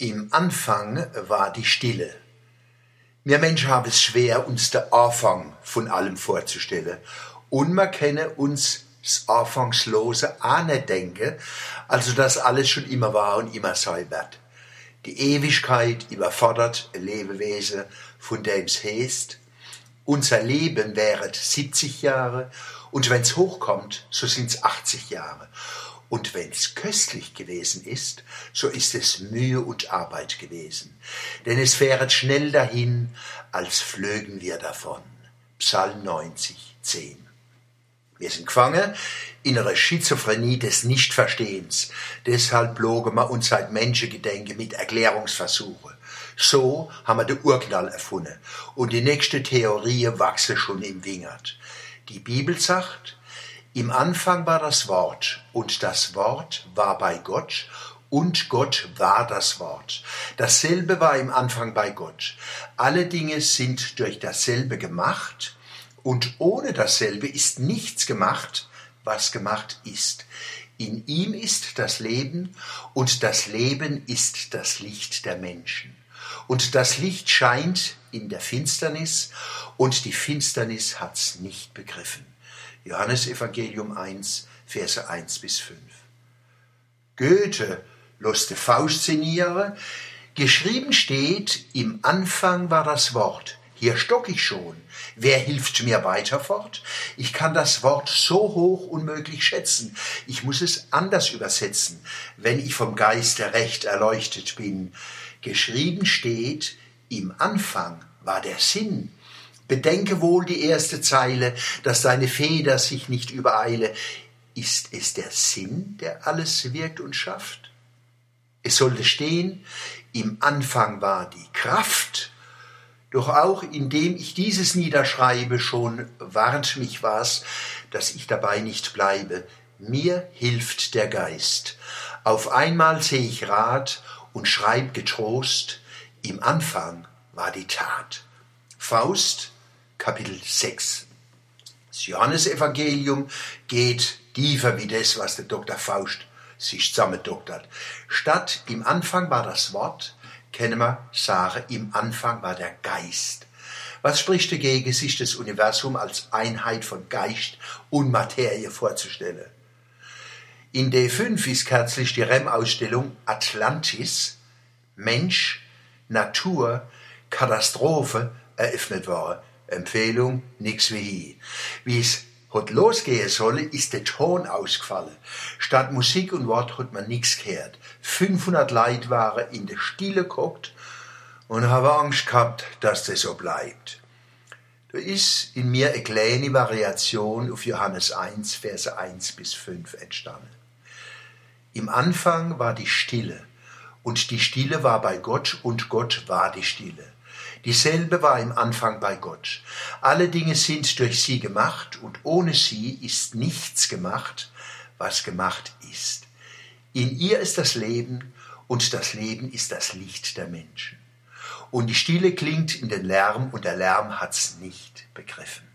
Im Anfang war die Stille. Wir Menschen haben es schwer, uns den Anfang von allem vorzustellen. Und wir können uns das Anfangslose auch nicht also dass alles schon immer war und immer sein wird. Die Ewigkeit überfordert ein Lebewesen, von dem es heißt, unser Leben wäret 70 Jahre und wenn's hochkommt, so sind's 80 Jahre. Und wenn's köstlich gewesen ist, so ist es Mühe und Arbeit gewesen. Denn es fähret schnell dahin, als flögen wir davon. Psalm 90, 10. Wir sind gefangen in einer Schizophrenie des Nichtverstehens. Deshalb blogen wir uns seit Menschengedenke mit Erklärungsversuche. So haben wir den Urknall erfunden. Und die nächste Theorie wachse schon im Wingert. Die Bibel sagt, im Anfang war das Wort, und das Wort war bei Gott, und Gott war das Wort. Dasselbe war im Anfang bei Gott. Alle Dinge sind durch dasselbe gemacht, und ohne dasselbe ist nichts gemacht, was gemacht ist. In ihm ist das Leben, und das Leben ist das Licht der Menschen. Und das Licht scheint in der Finsternis, und die Finsternis hat's nicht begriffen. Johannes Evangelium 1, Verse 1 bis 5. Goethe loste Faust sinniere, geschrieben steht, im Anfang war das Wort. Hier stock ich schon. Wer hilft mir weiter fort? Ich kann das Wort so hoch unmöglich schätzen. Ich muss es anders übersetzen, wenn ich vom Geiste recht erleuchtet bin. Geschrieben steht, im Anfang war der Sinn. Bedenke wohl die erste Zeile, dass deine Feder sich nicht übereile. Ist es der Sinn, der alles wirkt und schafft? Es sollte stehen, im Anfang war die Kraft, doch auch indem ich dieses niederschreibe, schon warnt mich was, dass ich dabei nicht bleibe. Mir hilft der Geist. Auf einmal seh ich Rat und schreib getrost, im Anfang war die Tat. Faust Kapitel 6. Das Johannesevangelium geht tiefer wie das, was der Dr. Faust sich zusammendoktert. Statt im Anfang war das Wort, kennen wir sagen, im Anfang war der Geist. Was spricht dagegen, sich das Universum als Einheit von Geist und Materie vorzustellen? In D5 ist kürzlich die REM-Ausstellung Atlantis, Mensch, Natur, Katastrophe eröffnet worden. Empfehlung, nix wie hier. Wie es hat losgehen solle, ist der Ton ausgefallen. Statt Musik und Wort hat man nix gehört. 500 Leute waren in der Stille geguckt und haben Angst gehabt, dass das so bleibt. Da ist in mir eine kleine Variation auf Johannes 1, Verse 1 bis 5 entstanden. Im Anfang war die Stille, und die Stille war bei Gott, und Gott war die Stille. Dieselbe war im Anfang bei Gott. Alle Dinge sind durch sie gemacht und ohne sie ist nichts gemacht, was gemacht ist. In ihr ist das Leben und das Leben ist das Licht der Menschen. Und die Stille klingt in den Lärm und der Lärm hat's nicht begriffen.